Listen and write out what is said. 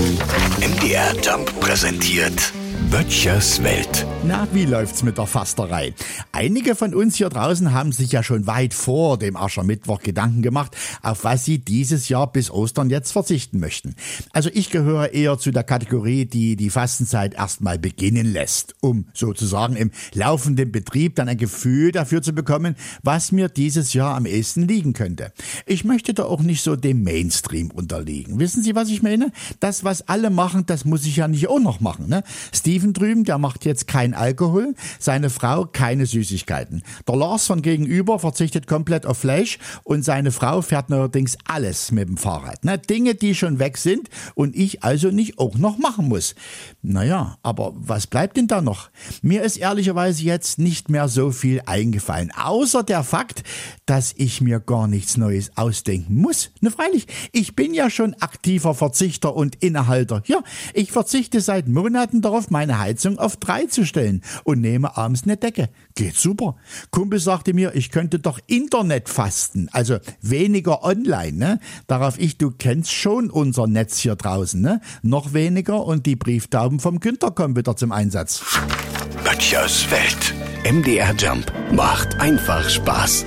MDR Jump präsentiert Böttchers Welt. Na, wie läuft's mit der Fasterei? Einige von uns hier draußen haben sich ja schon weit vor dem Aschermittwoch Gedanken gemacht, auf was sie dieses Jahr bis Ostern jetzt verzichten möchten. Also ich gehöre eher zu der Kategorie, die die Fastenzeit erstmal beginnen lässt, um sozusagen im laufenden Betrieb dann ein Gefühl dafür zu bekommen, was mir dieses Jahr am ehesten liegen könnte. Ich möchte da auch nicht so dem Mainstream unterliegen. Wissen Sie, was ich meine? Das, was alle machen, das muss ich ja nicht auch noch machen. Ne? Steven drüben, der macht jetzt kein Alkohol, seine Frau keine Süßigkeiten. Der Lars von gegenüber verzichtet komplett auf Fleisch und seine Frau fährt neuerdings alles mit dem Fahrrad. Ne? Dinge, die schon weg sind und ich also nicht auch noch machen muss. Naja, aber was bleibt denn da noch? Mir ist ehrlicherweise jetzt nicht mehr so viel eingefallen, außer der Fakt, dass ich mir gar nichts Neues ausdenken muss. Ne, freilich, ich bin ja schon aktiver Verzichter und Innehalter. Ja, ich verzichte seit Monaten darauf, meine Heizung auf drei zu stellen und nehme abends eine Decke. Geht super. Kumpel sagte mir, ich könnte doch Internet fasten, also weniger online, ne? Darauf ich, du kennst schon unser Netz hier draußen, ne? Noch weniger und die Brieftauben vom Günther kommen wieder zum Einsatz. Böttchers Welt. MDR Jump macht einfach Spaß.